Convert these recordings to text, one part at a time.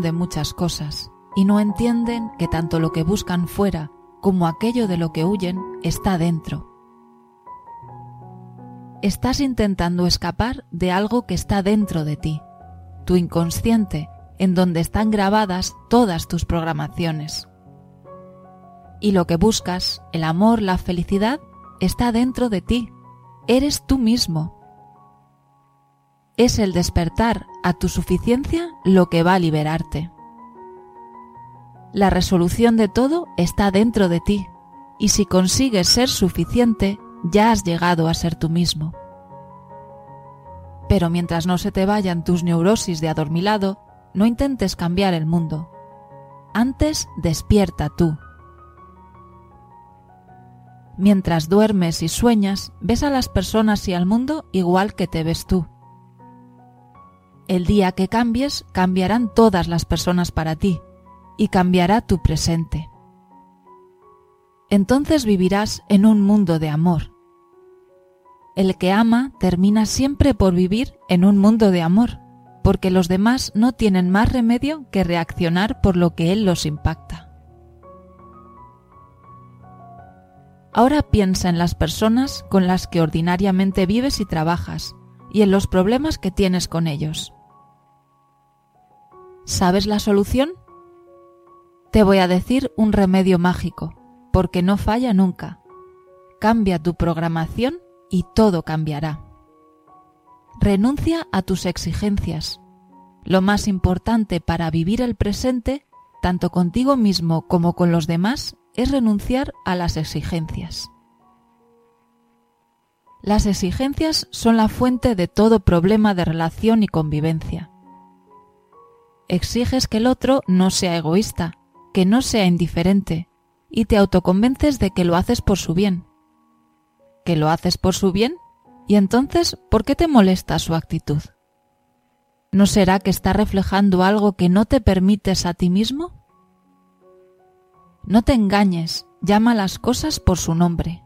de muchas cosas y no entienden que tanto lo que buscan fuera como aquello de lo que huyen está dentro. Estás intentando escapar de algo que está dentro de ti, tu inconsciente, en donde están grabadas todas tus programaciones. Y lo que buscas, el amor, la felicidad, está dentro de ti. Eres tú mismo. Es el despertar a tu suficiencia lo que va a liberarte. La resolución de todo está dentro de ti, y si consigues ser suficiente, ya has llegado a ser tú mismo. Pero mientras no se te vayan tus neurosis de adormilado, no intentes cambiar el mundo. Antes despierta tú. Mientras duermes y sueñas, ves a las personas y al mundo igual que te ves tú. El día que cambies, cambiarán todas las personas para ti, y cambiará tu presente. Entonces vivirás en un mundo de amor. El que ama termina siempre por vivir en un mundo de amor, porque los demás no tienen más remedio que reaccionar por lo que él los impacta. Ahora piensa en las personas con las que ordinariamente vives y trabajas y en los problemas que tienes con ellos. ¿Sabes la solución? Te voy a decir un remedio mágico, porque no falla nunca. Cambia tu programación y todo cambiará. Renuncia a tus exigencias. Lo más importante para vivir el presente, tanto contigo mismo como con los demás, es renunciar a las exigencias. Las exigencias son la fuente de todo problema de relación y convivencia. Exiges que el otro no sea egoísta, que no sea indiferente y te autoconvences de que lo haces por su bien. ¿Que lo haces por su bien? ¿Y entonces por qué te molesta su actitud? ¿No será que está reflejando algo que no te permites a ti mismo? No te engañes, llama las cosas por su nombre.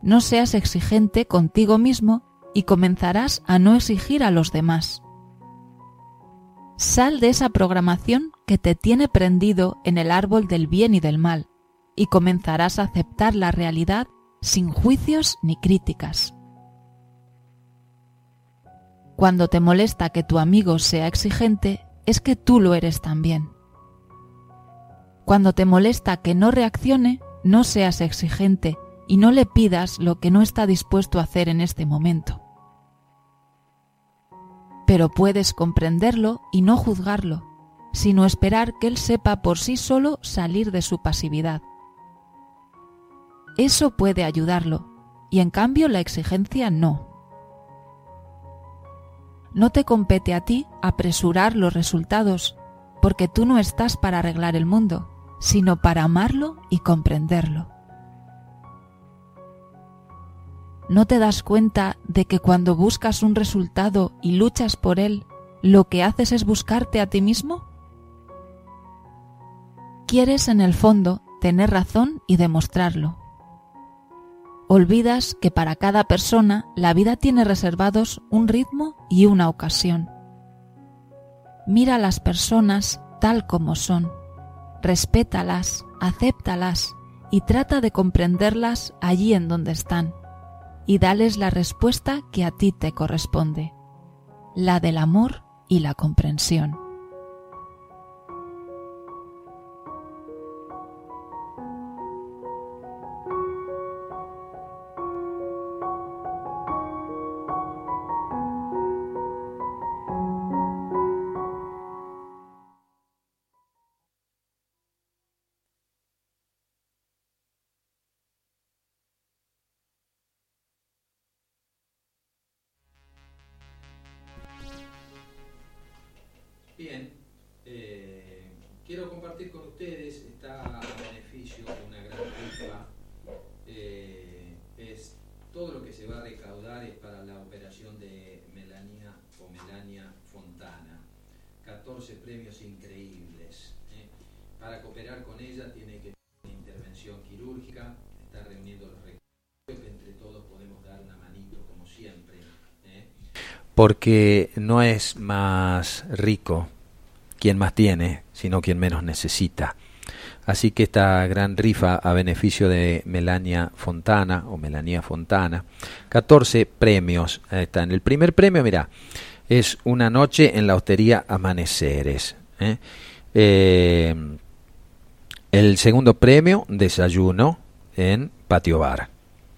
No seas exigente contigo mismo y comenzarás a no exigir a los demás. Sal de esa programación que te tiene prendido en el árbol del bien y del mal, y comenzarás a aceptar la realidad sin juicios ni críticas. Cuando te molesta que tu amigo sea exigente, es que tú lo eres también. Cuando te molesta que no reaccione, no seas exigente y no le pidas lo que no está dispuesto a hacer en este momento pero puedes comprenderlo y no juzgarlo, sino esperar que él sepa por sí solo salir de su pasividad. Eso puede ayudarlo, y en cambio la exigencia no. No te compete a ti apresurar los resultados, porque tú no estás para arreglar el mundo, sino para amarlo y comprenderlo. ¿No te das cuenta de que cuando buscas un resultado y luchas por él, lo que haces es buscarte a ti mismo? Quieres en el fondo tener razón y demostrarlo. Olvidas que para cada persona la vida tiene reservados un ritmo y una ocasión. Mira a las personas tal como son, respétalas, acéptalas y trata de comprenderlas allí en donde están y dales la respuesta que a ti te corresponde, la del amor y la comprensión. Porque no es más rico quien más tiene, sino quien menos necesita. Así que esta gran rifa a beneficio de Melania Fontana o Melania Fontana, 14 premios. están. El primer premio, mira, es una noche en la hostería Amaneceres. ¿eh? Eh, el segundo premio, desayuno en Patio Bar.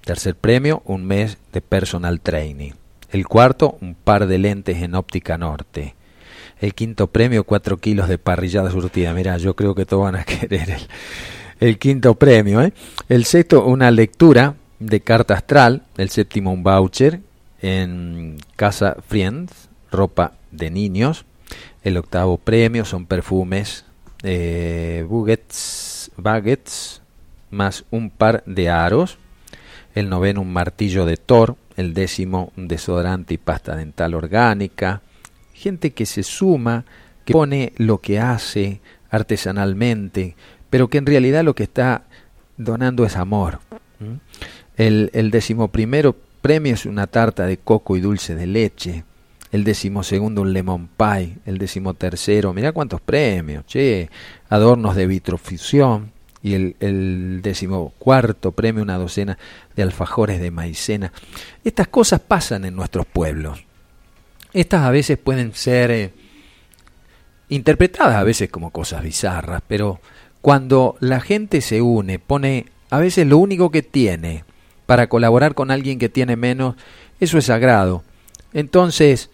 Tercer premio, un mes de personal training. El cuarto, un par de lentes en óptica norte. El quinto premio, cuatro kilos de parrillada surtida. Mira, yo creo que todos van a querer el, quinto premio. ¿eh? El sexto, una lectura de carta astral. El séptimo, un voucher en Casa Friends, ropa de niños. El octavo premio son perfumes, eh, buggets, más un par de aros. El noveno, un martillo de Thor. El décimo, desodorante y pasta dental orgánica gente que se suma, que pone lo que hace artesanalmente, pero que en realidad lo que está donando es amor. El, el decimoprimero premio es una tarta de coco y dulce de leche. El decimosegundo un lemon pie. El decimotercero, mira cuántos premios, che, adornos de vitrofusión. Y el, el decimocuarto premio una docena de alfajores de maicena. Estas cosas pasan en nuestros pueblos. Estas a veces pueden ser eh, interpretadas a veces como cosas bizarras, pero cuando la gente se une, pone a veces lo único que tiene para colaborar con alguien que tiene menos, eso es sagrado. Entonces,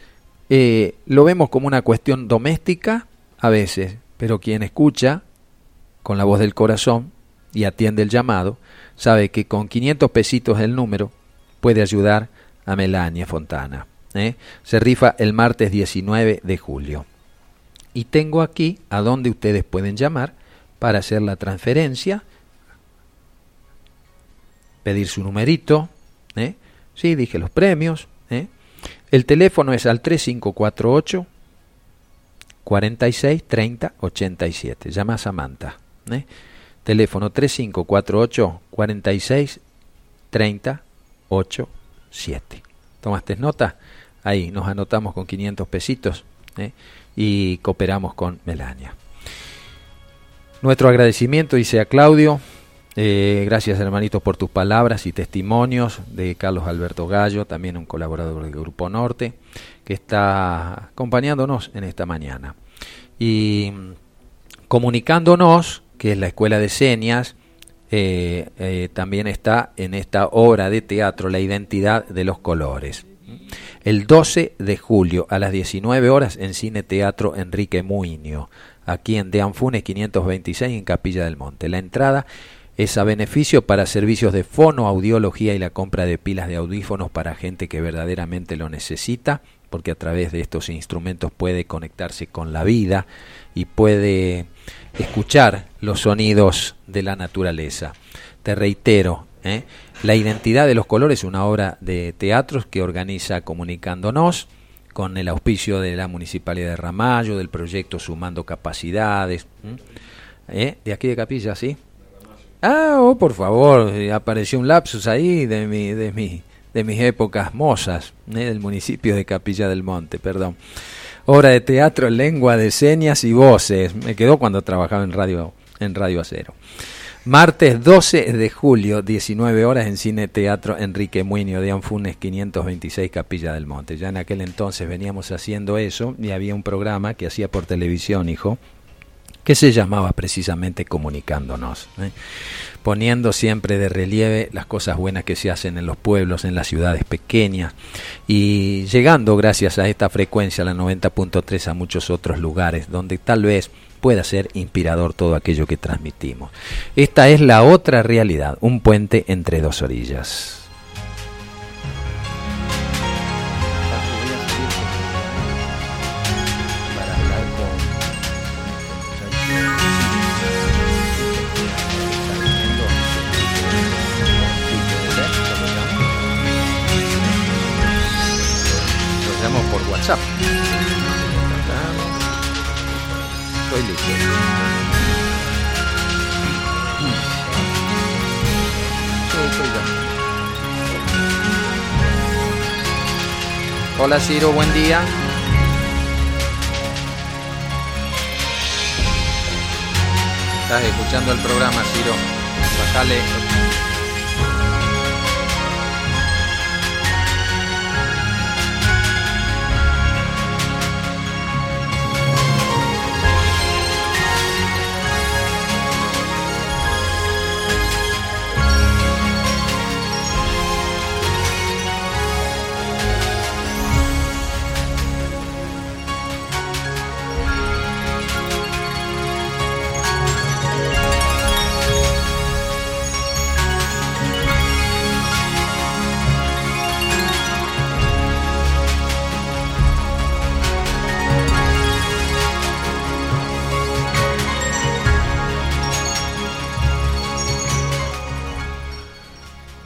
eh, lo vemos como una cuestión doméstica a veces, pero quien escucha con la voz del corazón y atiende el llamado, sabe que con 500 pesitos el número puede ayudar a Melania Fontana. ¿eh? Se rifa el martes 19 de julio. Y tengo aquí a donde ustedes pueden llamar para hacer la transferencia, pedir su numerito, ¿eh? sí, dije los premios. ¿eh? El teléfono es al 3548 46 30 87. Llama a Samantha. ¿Eh? Teléfono 3548 46 30 87. ¿Tomaste nota? ahí nos anotamos con 500 pesitos ¿eh? y cooperamos con Melania. Nuestro agradecimiento, dice a Claudio, eh, gracias hermanitos por tus palabras y testimonios de Carlos Alberto Gallo, también un colaborador del Grupo Norte, que está acompañándonos en esta mañana. Y comunicándonos, que es la Escuela de Señas, eh, también está en esta obra de teatro La identidad de los colores el 12 de julio a las 19 horas en Cine Teatro Enrique Muño, aquí en De Anfunes 526 en Capilla del Monte. La entrada es a beneficio para servicios de fonoaudiología y la compra de pilas de audífonos para gente que verdaderamente lo necesita, porque a través de estos instrumentos puede conectarse con la vida y puede escuchar los sonidos de la naturaleza. Te reitero, ¿eh? La identidad de los colores, una obra de teatros que organiza Comunicándonos con el auspicio de la Municipalidad de Ramallo, del proyecto Sumando Capacidades. ¿Eh? De aquí de Capilla, ¿sí? Ah, oh, por favor, eh, apareció un lapsus ahí de mi, de mi, de mis épocas mozas, ¿eh? del municipio de Capilla del Monte, perdón. Obra de teatro, lengua de señas y voces. Me quedó cuando trabajaba en radio, en Radio Acero. Martes 12 de julio, 19 horas en Cine Teatro Enrique Muñoz de Anfunes 526 Capilla del Monte. Ya en aquel entonces veníamos haciendo eso y había un programa que hacía por televisión, hijo, que se llamaba precisamente Comunicándonos, ¿eh? poniendo siempre de relieve las cosas buenas que se hacen en los pueblos, en las ciudades pequeñas y llegando gracias a esta frecuencia, la 90.3, a muchos otros lugares donde tal vez pueda ser inspirador todo aquello que transmitimos. Esta es la otra realidad, un puente entre dos orillas. estoy listo. Hola Ciro, buen día. Estás escuchando el programa, Ciro. Bájale.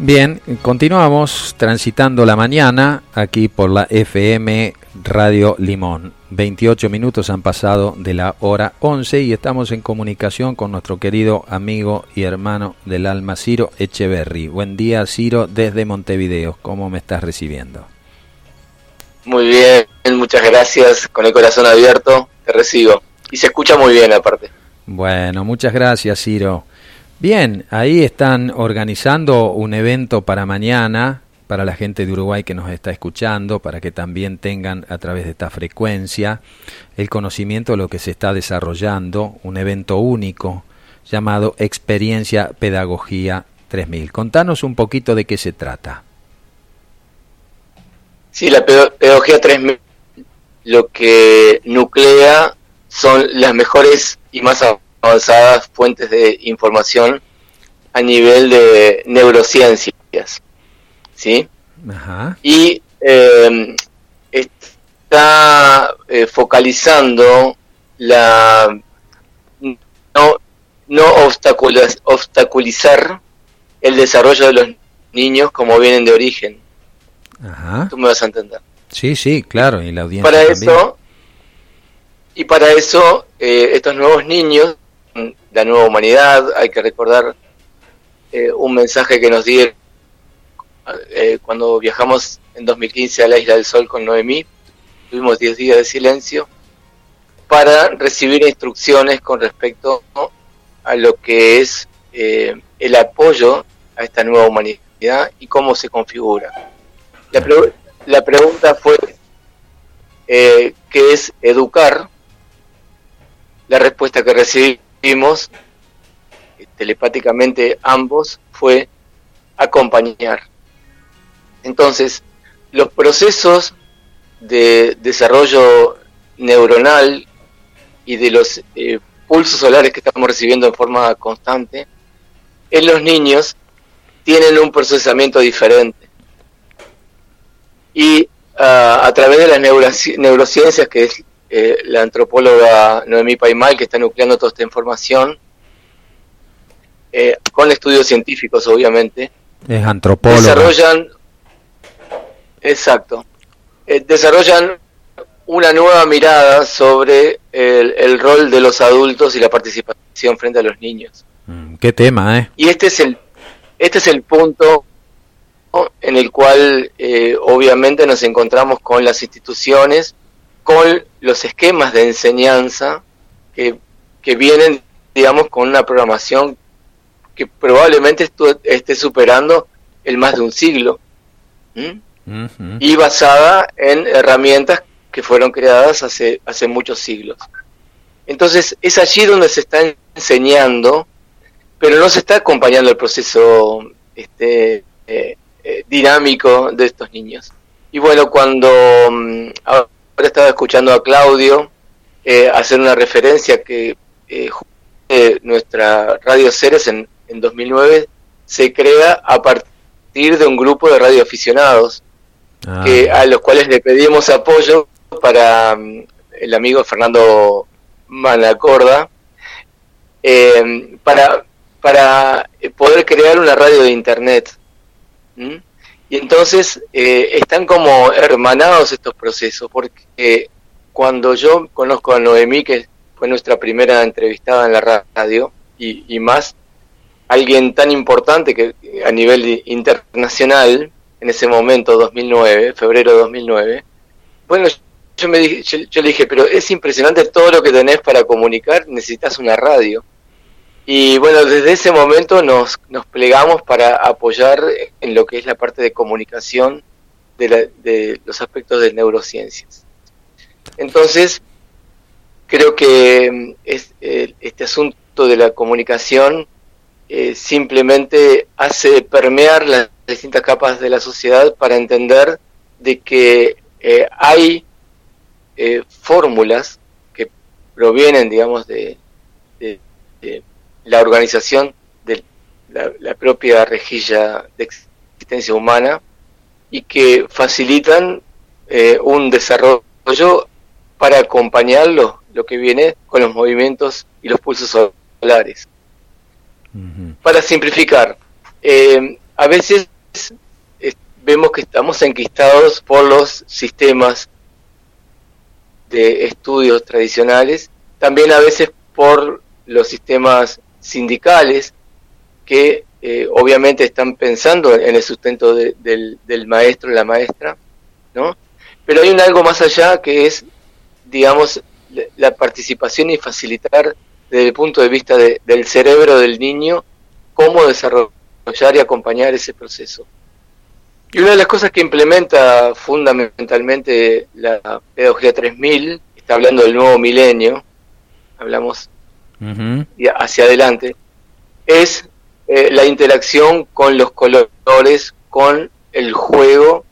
Bien, continuamos transitando la mañana aquí por la FM Radio Limón. 28 minutos han pasado de la hora 11 y estamos en comunicación con nuestro querido amigo y hermano del alma Ciro Echeverry. Buen día Ciro desde Montevideo. ¿Cómo me estás recibiendo? Muy bien, muchas gracias. Con el corazón abierto te recibo. Y se escucha muy bien aparte. Bueno, muchas gracias Ciro. Bien, ahí están organizando un evento para mañana, para la gente de Uruguay que nos está escuchando, para que también tengan a través de esta frecuencia el conocimiento de lo que se está desarrollando, un evento único llamado Experiencia Pedagogía 3000. Contanos un poquito de qué se trata. Sí, la Pedagogía 3000 lo que nuclea son las mejores y más avanzadas fuentes de información a nivel de neurociencias. ¿Sí? Y em, está eh, focalizando la no, no obstaculizar el desarrollo de los niños como vienen de origen. Tú me vas a entender. Sí, sí, claro, y la audiencia Para eso, y para eso, eh, estos nuevos niños la nueva humanidad, hay que recordar eh, un mensaje que nos dieron eh, cuando viajamos en 2015 a la Isla del Sol con Noemí, tuvimos 10 días de silencio para recibir instrucciones con respecto a lo que es eh, el apoyo a esta nueva humanidad y cómo se configura. La, la pregunta fue, ¿qué es educar? La respuesta que recibí vimos telepáticamente ambos fue acompañar. Entonces, los procesos de desarrollo neuronal y de los eh, pulsos solares que estamos recibiendo en forma constante, en los niños tienen un procesamiento diferente. Y ah, a través de las neurociencias, que es eh, la antropóloga Noemí Paimal, que está nucleando toda esta información, eh, con estudios científicos, obviamente. Es antropóloga. Desarrollan, exacto, eh, desarrollan una nueva mirada sobre el, rol de los adultos y la participación frente a los niños. Mm, qué tema, ¿eh? Y este es el, este es el punto en el cual obviamente nos encontramos con las instituciones con los esquemas de enseñanza que, vienen, digamos, con una programación que probablemente esté superando el más de un siglo y basada en herramientas que fueron creadas hace, hace muchos siglos. Entonces es allí donde se está enseñando, pero no se está acompañando el proceso este, eh, eh, dinámico de estos niños. Y bueno, cuando mm, Ahora estaba escuchando a Claudio eh, hacer una referencia que eh, nuestra Radio Ceres en, en 2009 se crea a partir de un grupo de radioaficionados ah. que, a los cuales le pedimos apoyo para mm, el amigo Fernando Manacorda eh, para, para poder crear una radio de internet. Y entonces eh, están como hermanados estos procesos, porque cuando yo conozco a Noemí, que fue nuestra primera entrevistada en la radio, y, más, alguien tan importante que a nivel internacional, en ese momento, 2009, febrero de 2009, bueno, yo, me dije, yo, le dije, pero es impresionante todo lo que tenés para comunicar, necesitas una radio. Y bueno, desde ese momento nos, nos plegamos para apoyar en lo que es la parte de comunicación de, de los aspectos de neurociencias. Entonces, creo que mm, es, este asunto de la comunicación eh, simplemente hace permear las distintas capas de la sociedad para entender de que eh, hay eh, fórmulas que provienen, digamos, de, la organización de la, propia rejilla de existencia humana y que facilitan un desarrollo para acompañarlo lo que viene con los movimientos y los pulsos solares. Para simplificar, eh, a veces eh, vemos que estamos enquistados por los sistemas de estudios tradicionales, también a veces por los sistemas sindicales que eh, obviamente están pensando en el sustento del, del maestro la maestra, ¿no? Pero hay un algo más allá que es, digamos, la participación y facilitar desde el punto de vista del cerebro del niño cómo desarrollar y acompañar ese proceso. Y una de las cosas que implementa fundamentalmente la pedagogía 3000, está hablando del nuevo milenio, hablamos hacia adelante, es eh, la interacción con los colores, con el juego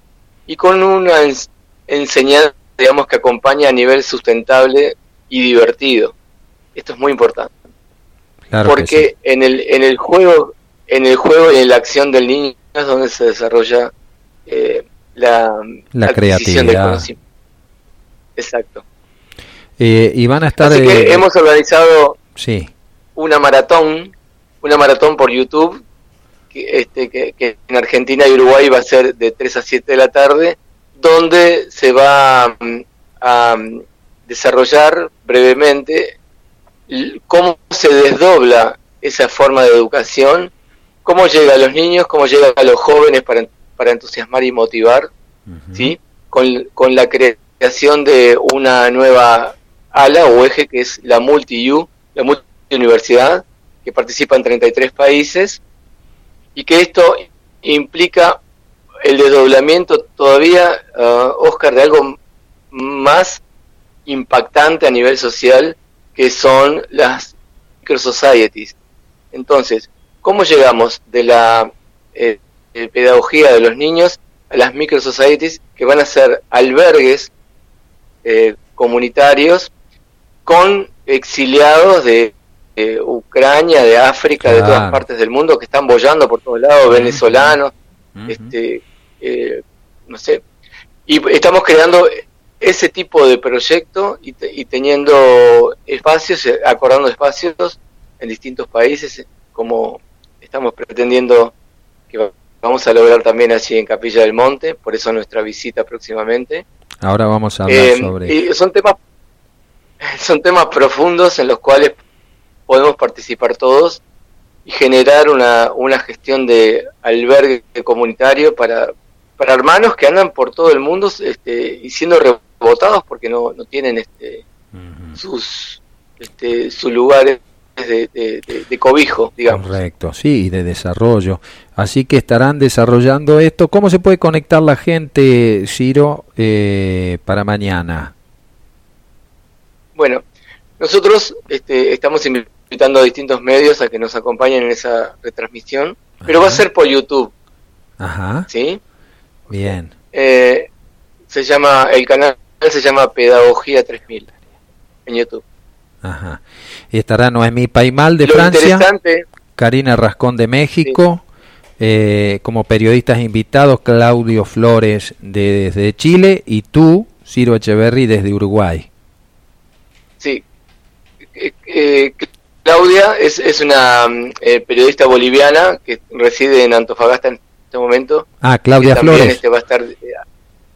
y con una enseñanza digamos, que acompaña a nivel sustentable y divertido. Esto es muy importante. porque en el en el juego en el juego y en la acción del niño es donde se desarrolla eh, la, la creatividad. Exacto. Eh, y van a estar. Así que eh, hemos organizado sí. una maratón, una maratón por YouTube, que, este, que, que, en Argentina y Uruguay va a ser de 3 a 7 de la tarde, donde se va mm, a, mm, desarrollar brevemente cómo se desdobla esa forma de educación, cómo llega a los niños, cómo llega a los jóvenes para, para entusiasmar y motivar, ¿sí? Con, con, la creación de una nueva ala o eje que es la multi-U, la multi-universidad, que participa en 33 países, y que esto implica el desdoblamiento todavía, uh, Oscar, de algo más impactante a nivel social, que son las microsocieties. Entonces, ¿cómo llegamos de la eh, pedagogía de los niños a las microsocieties que van a ser albergues eh, comunitarios con exiliados de Ucrania, de África, de todas partes del mundo que están bollando por todos lados, venezolanos, este, eh, no sé, y estamos creando ese tipo de proyecto y, teniendo espacios, eh, acordando espacios en distintos países, como estamos pretendiendo que vamos a lograr también allí en Capilla del Monte, por eso nuestra visita próximamente. Ahora vamos a hablar eh, sobre... Y son temas, son temas profundos en los cuales podemos participar todos y generar una, una gestión de albergue comunitario para, para hermanos que andan por todo el mundo este, y siendo rebotados porque no, no tienen este, sus, este, sus lugares de, de, cobijo, digamos. Correcto, sí, de desarrollo. Así que estarán desarrollando esto. ¿Cómo se puede conectar la gente, Ciro, eh, para mañana? Bueno, nosotros este, estamos invitando a distintos medios a que nos acompañen en esa retransmisión, pero va a ser por YouTube. Ajá. ¿Sí? Bien. Eh, se llama, el canal se llama Pedagogía 3000 en YouTube. Ajá. Y estará Noemí Paimal de Francia, Karina Rascón de México, eh, como periodistas invitados Claudio Flores de, desde Chile y tú, Ciro Echeverry, desde Uruguay. Sí, eh, Claudia es, es una eh, periodista boliviana que reside en Antofagasta en este momento. Ah, Claudia Flores. Este va a estar, eh,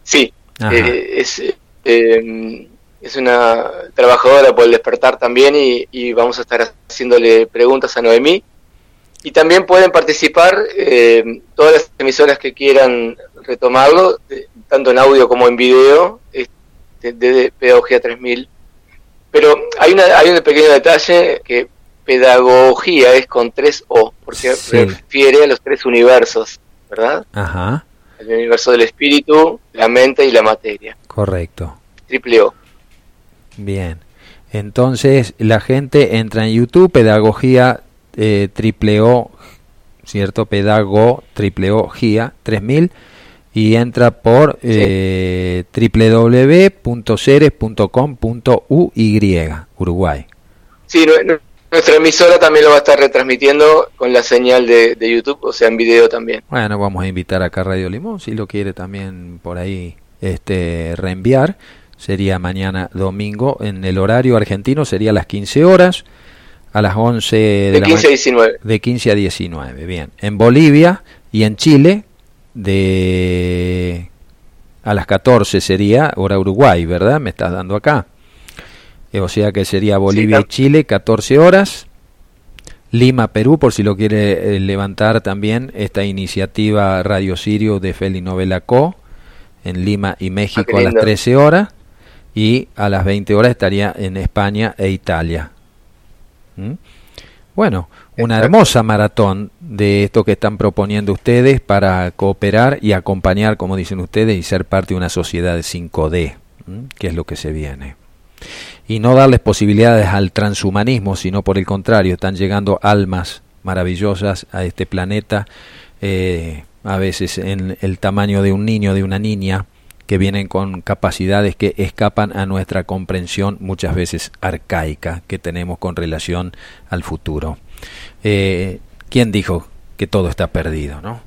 sí, eh, es, es una trabajadora por el despertar también y, vamos a estar haciéndole preguntas a Noemí. Y también pueden participar todas las emisoras que quieran retomarlo, tanto en audio como en video, de, Pedagogía 3000. Pero hay, una, hay un pequeño detalle que pedagogía es con tres O, porque refiere a los tres universos, ¿verdad? Ajá. El universo del espíritu, la mente y la materia. Correcto. Triple O. Bien. Entonces la gente entra en YouTube, pedagogía eh, triple O, ¿cierto? Pedago triple O, GIA 3000 y entra por eh, www.ceres.com.uy, Uruguay. Sí, nuestra emisora también lo va a estar retransmitiendo con la señal de, YouTube, o sea, en video también. Bueno, vamos a invitar acá a Radio Limón, si lo quiere también por ahí este reenviar. Sería mañana domingo, en el horario argentino sería a las 15 horas, a las 11 de, de 15 a 19. De 15 a 19, bien. En Bolivia y en Chile de a las 14 sería hora Uruguay, ¿verdad? Me estás dando acá. Eh, o sea que sería Bolivia y Chile, 14 horas. Lima, Perú, por si lo quiere eh, levantar también esta iniciativa Radio Sirio de Feli Novela Co. En Lima y México ah, a las 13 horas. Y a las 20 horas estaría en España e Italia. ¿Mm? Bueno, una hermosa maratón de esto que están proponiendo ustedes para cooperar y acompañar, como dicen ustedes, y ser parte de una sociedad de 5D, que es lo que se viene. Y no darles posibilidades al transhumanismo, sino por el contrario, están llegando almas maravillosas a este planeta, eh, a veces en el tamaño de un niño, de una niña, que vienen con capacidades que escapan a nuestra comprensión muchas veces arcaica que tenemos con relación al futuro. Eh, ¿Quién dijo que todo está perdido, no?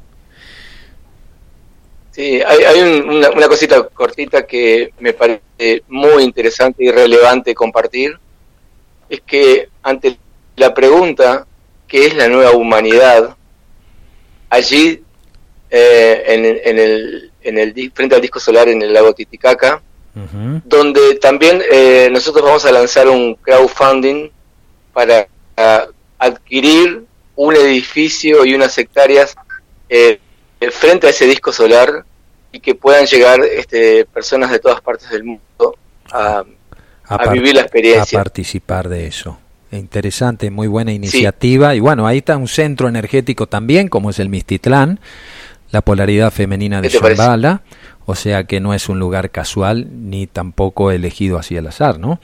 Sí, hay, una, cosita cortita que me parece muy interesante y relevante compartir. Es que ante la pregunta, ¿qué es la nueva humanidad? Allí, eh, en, el, en el frente al disco solar en el lago Titicaca, donde también eh, nosotros vamos a lanzar un crowdfunding para adquirir un edificio y unas hectáreas eh, frente a ese disco solar y que puedan llegar este, personas de todas partes del mundo a, vivir la experiencia. A participar de eso. Interesante, muy buena iniciativa. Y bueno, ahí está un centro energético también, como es el Mistitlán, la polaridad femenina de Shambhala, o sea que no es un lugar casual ni tampoco elegido así al azar, ¿no?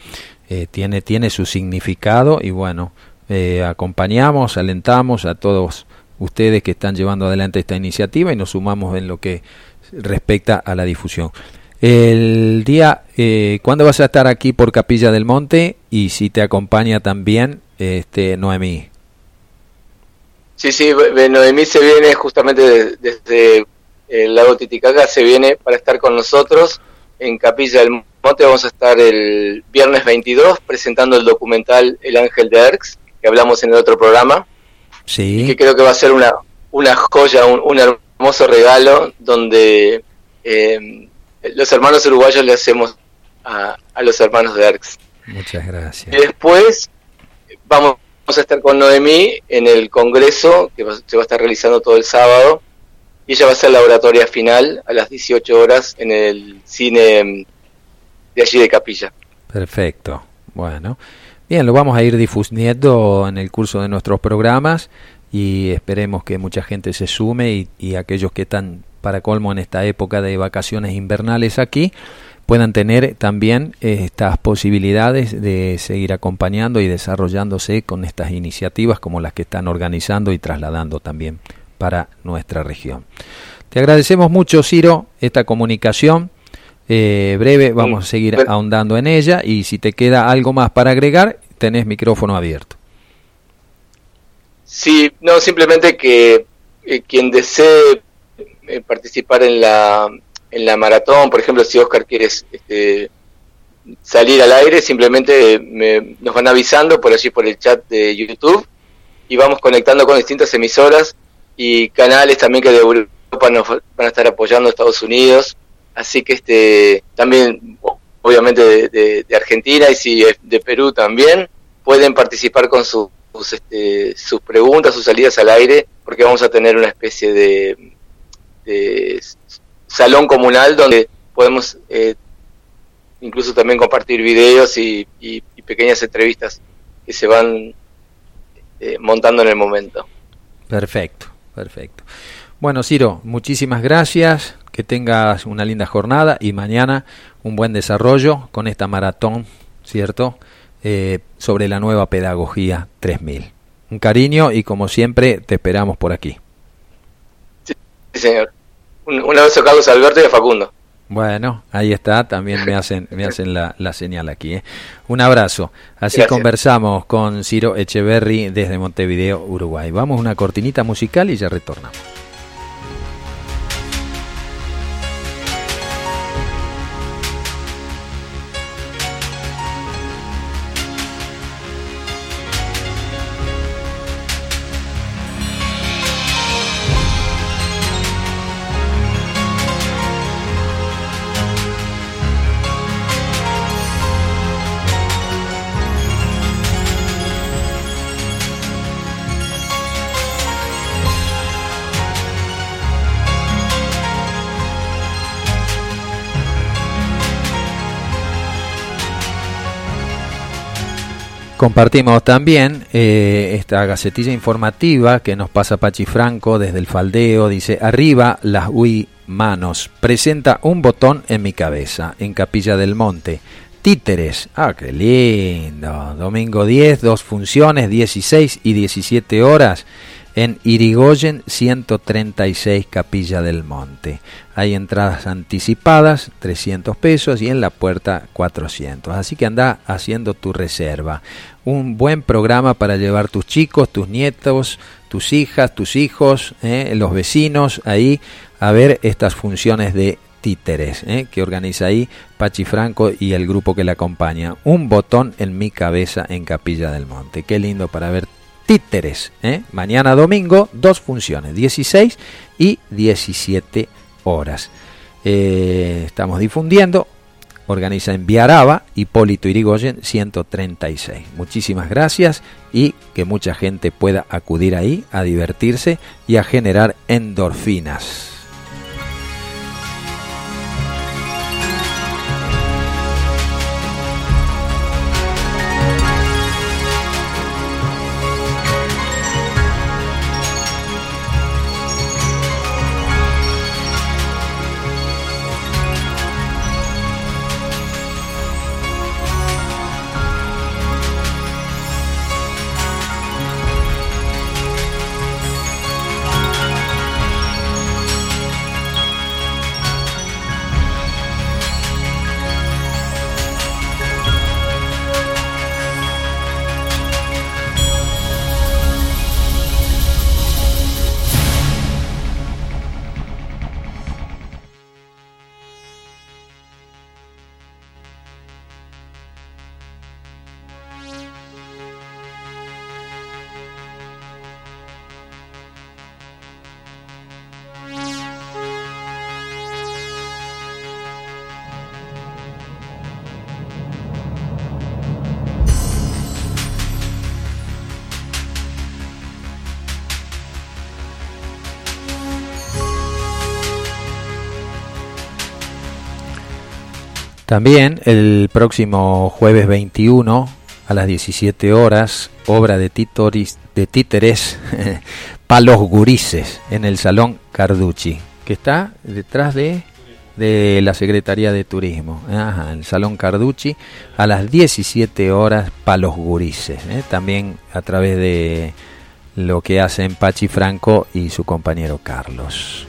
Eh, tiene, tiene su significado y bueno, eh, acompañamos, alentamos a todos ustedes que están llevando adelante esta iniciativa y nos sumamos en lo que respecta a la difusión. El día, eh, ¿cuándo vas a estar aquí por Capilla del Monte? Y si te acompaña también este Noemí. Sí, sí, Noemí se viene justamente desde el lago Titicaca, se viene para estar con nosotros en Capilla del Monte. Vamos a estar el viernes 22 presentando el documental El Ángel de Erx, que hablamos en el otro programa. Sí. que creo que va a ser una, una joya, un, hermoso regalo donde eh, los hermanos uruguayos le hacemos a, a los hermanos de Erx. Muchas gracias. Y después vamos Vamos a estar con Noemí en el congreso que se va a estar realizando todo el sábado y ella va a ser la oratoria final a las 18 horas en el cine mm, de allí de Capilla. Perfecto. Bueno, bien, lo vamos a ir difundiendo en el curso de nuestros programas y esperemos que mucha gente se sume y, y aquellos que están para colmo en esta época de vacaciones invernales aquí puedan tener también eh, estas posibilidades de seguir acompañando y desarrollándose con estas iniciativas como las que están organizando y trasladando también para nuestra región. Te agradecemos mucho, Ciro, esta comunicación. Eh, breve, vamos a seguir ahondando en ella y si te queda algo más para agregar, tenés micrófono abierto. Sí, no, simplemente que eh, quien desee participar en la en la maratón, por ejemplo, si Oscar quiere este, salir al aire, simplemente nos van avisando por allí por el chat de YouTube y vamos conectando con distintas emisoras y canales también que de Europa nos van a estar apoyando Estados Unidos, así que este también obviamente de, Argentina y si de Perú también pueden participar con sus este, sus preguntas, sus salidas al aire, porque vamos a tener una especie de, de salón comunal donde podemos eh, incluso también compartir videos y, pequeñas entrevistas que se van eh, montando en el momento. Perfecto, perfecto. Bueno, Ciro, muchísimas gracias, que tengas una linda jornada y mañana un buen desarrollo con esta maratón, ¿cierto? Eh, sobre la nueva pedagogía 3000. Un cariño y como siempre te esperamos por aquí. Sí, señor. Un, un abrazo a Carlos Alberto y a Facundo. Bueno, ahí está, también me hacen, me hacen la, la señal aquí. ¿eh? Un abrazo. Así conversamos con Ciro Echeverry desde Montevideo, Uruguay. Vamos a una cortinita musical y ya retornamos. Compartimos también eh, esta gacetilla informativa que nos pasa Pachi Franco desde el faldeo. Dice, arriba las UI manos. Presenta un botón en mi cabeza, en Capilla del Monte. Títeres. Ah, qué lindo. Domingo 10, dos funciones, 16 y 17 horas en Irigoyen 136 Capilla del Monte. Hay entradas anticipadas 300 pesos y en la puerta 400. Así que anda haciendo tu reserva. Un buen programa para llevar tus chicos, tus nietos, tus hijas, tus hijos, eh, los vecinos ahí a ver estas funciones de títeres eh, que organiza ahí Pachi Franco y el grupo que le acompaña. Un botón en mi cabeza en Capilla del Monte. Qué lindo para ver títeres. ¿eh? Mañana domingo, dos funciones, 16 y 17 horas. Eh, estamos difundiendo. Organiza en Viaraba, Hipólito Irigoyen 136. Muchísimas gracias y que mucha gente pueda acudir ahí a divertirse y a generar endorfinas. También el próximo jueves 21 a las 17 horas, obra de, títeres, de títeres Palos Gurises en el Salón Carducci, que está detrás de, de la Secretaría de Turismo. Ajá, el Salón Carducci a las 17 horas Palos Gurises, ¿eh? también a través de lo que hacen Pachi Franco y su compañero Carlos.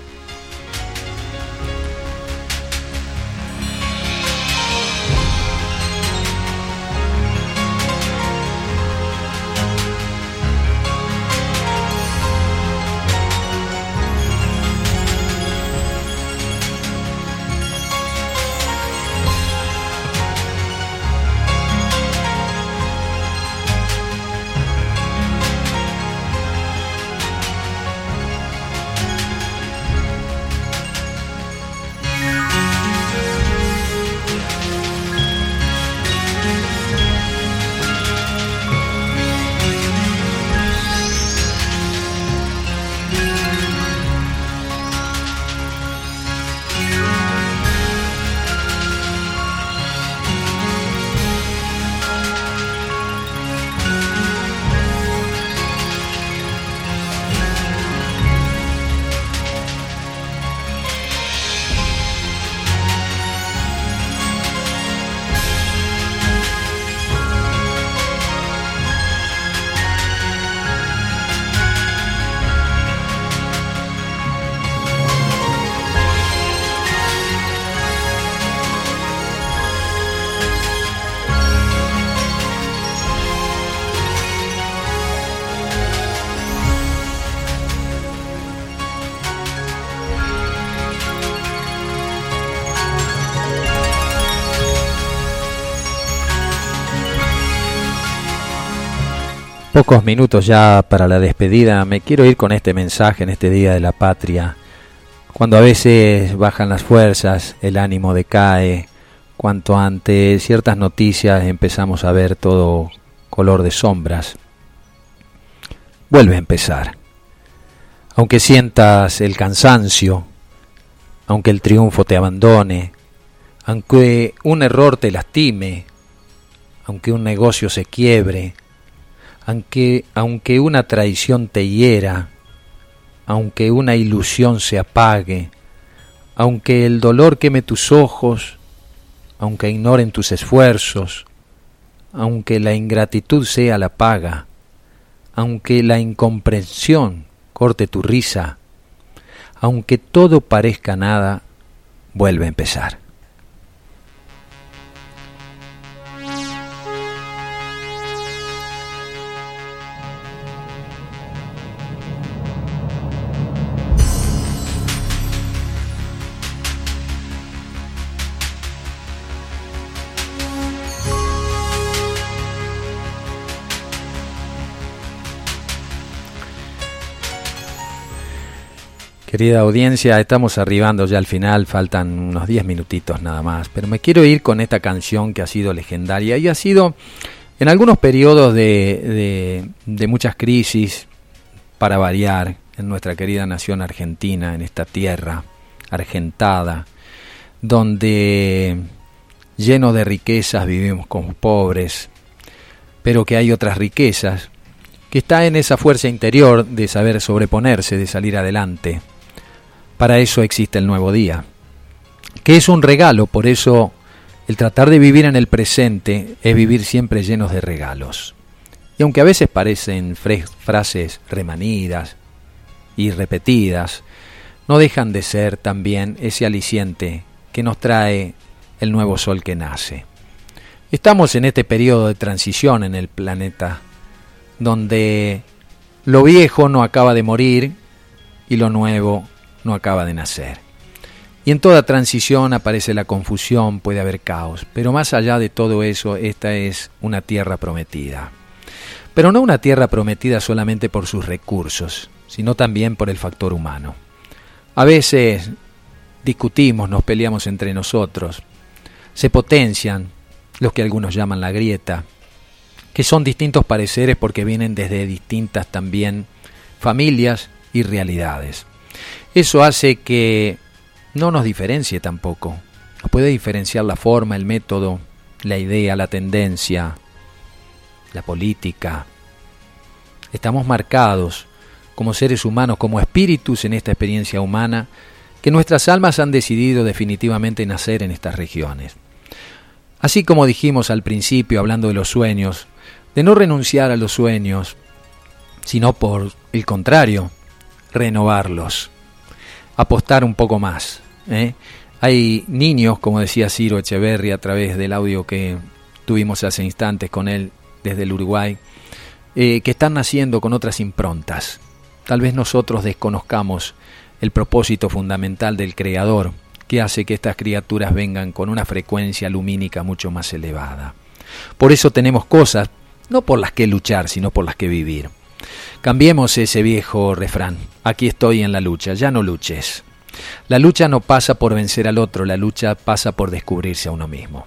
Pocos minutos ya para la despedida, me quiero ir con este mensaje en este Día de la Patria. Cuando a veces bajan las fuerzas, el ánimo decae, cuanto ante ciertas noticias empezamos a ver todo color de sombras, vuelve a empezar. Aunque sientas el cansancio, aunque el triunfo te abandone, aunque un error te lastime, aunque un negocio se quiebre, aunque, aunque una traición te hiera, aunque una ilusión se apague, aunque el dolor queme tus ojos, aunque ignoren tus esfuerzos, aunque la ingratitud sea la paga, aunque la incomprensión corte tu risa, aunque todo parezca nada, vuelve a empezar. Querida audiencia, estamos arribando ya al final, faltan unos 10 minutitos nada más, pero me quiero ir con esta canción que ha sido legendaria y ha sido en algunos periodos de, de, muchas crisis, para variar, en nuestra querida nación argentina, en esta tierra argentada, donde lleno de riquezas vivimos como pobres, pero que hay otras riquezas, que está en esa fuerza interior de saber sobreponerse, de salir adelante para eso existe el nuevo día, que es un regalo, por eso el tratar de vivir en el presente es vivir siempre llenos de regalos. Y aunque a veces parecen frases remanidas y repetidas, no dejan de ser también ese aliciente que nos trae el nuevo sol que nace. Estamos en este periodo de transición en el planeta, donde lo viejo no acaba de morir y lo nuevo no acaba de nacer. Y en toda transición aparece la confusión, puede haber caos, pero más allá de todo eso, esta es una tierra prometida. Pero no una tierra prometida solamente por sus recursos, sino también por el factor humano. A veces discutimos, nos peleamos entre nosotros, se potencian los que algunos llaman la grieta, que son distintos pareceres porque vienen desde distintas también familias y realidades. Eso hace que no nos diferencie tampoco. Nos puede diferenciar la forma, el método, la idea, la tendencia, la política. Estamos marcados como seres humanos, como espíritus en esta experiencia humana, que nuestras almas han decidido definitivamente nacer en estas regiones. Así como dijimos al principio, hablando de los sueños, de no renunciar a los sueños, sino por el contrario, renovarlos apostar un poco más. ¿eh? Hay niños, como decía Ciro Echeverri a través del audio que tuvimos hace instantes con él desde el Uruguay, eh, que están naciendo con otras improntas. Tal vez nosotros desconozcamos el propósito fundamental del Creador, que hace que estas criaturas vengan con una frecuencia lumínica mucho más elevada. Por eso tenemos cosas, no por las que luchar, sino por las que vivir. Cambiemos ese viejo refrán. Aquí estoy en la lucha, ya no luches. La lucha no pasa por vencer al otro, la lucha pasa por descubrirse a uno mismo.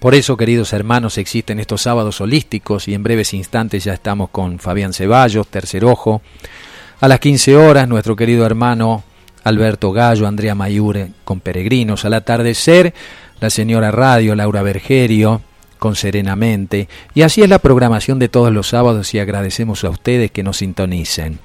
Por eso, queridos hermanos, existen estos sábados holísticos y en breves instantes ya estamos con Fabián Ceballos, Tercer Ojo. A las 15 horas, nuestro querido hermano Alberto Gallo, Andrea Mayure con Peregrinos. Al atardecer, la señora Radio, Laura Bergerio, con Serenamente. Y así es la programación de todos los sábados y agradecemos a ustedes que nos sintonicen.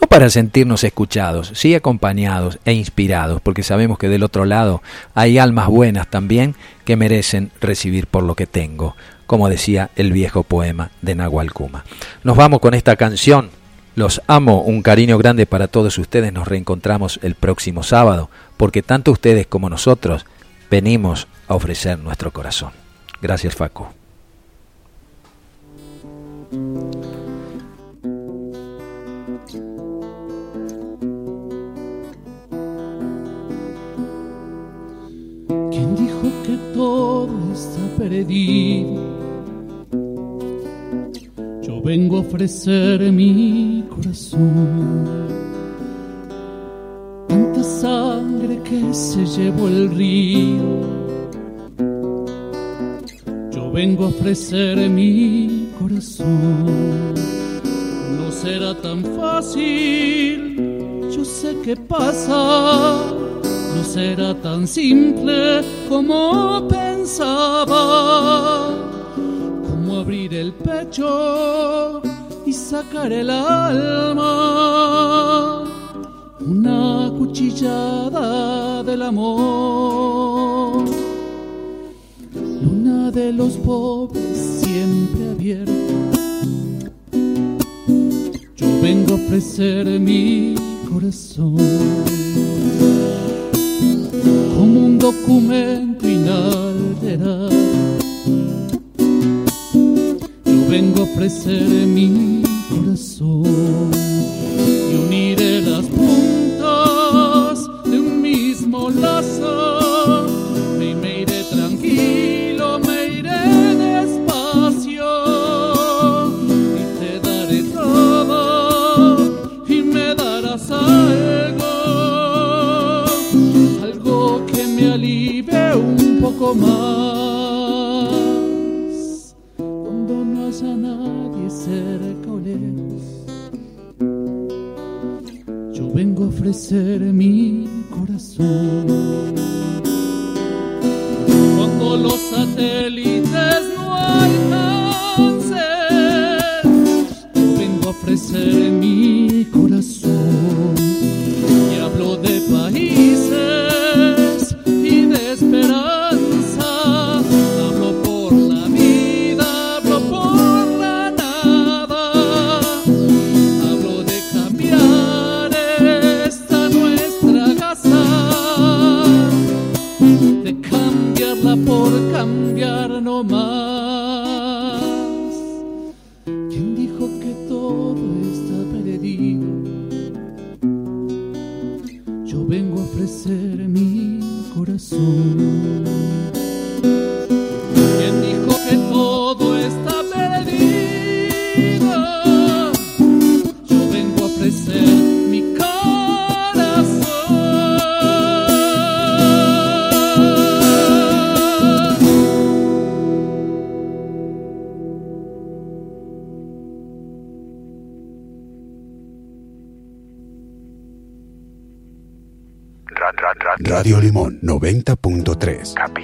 No para sentirnos escuchados, sí acompañados e inspirados, porque sabemos que del otro lado hay almas buenas también que merecen recibir por lo que tengo, como decía el viejo poema de Nahual Kuma. Nos vamos con esta canción. Los amo, un cariño grande para todos ustedes. Nos reencontramos el próximo sábado, porque tanto ustedes como nosotros venimos a ofrecer nuestro corazón. Gracias, Faco. ¿Quién dijo que todo está perdido? Yo vengo a ofrecer mi corazón. Tanta sangre que se llevó el río. Vengo a ofrecer mi corazón. No será tan fácil, yo sé qué pasa. No será tan simple como pensaba abrir el pecho y sacar el alma. Una cuchillada del amor. De los pobres siempre abierta. Yo vengo a ofrecer mi corazón como un documento inalterable vengo a ofrecer mi ofrecer mi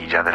Radio Limón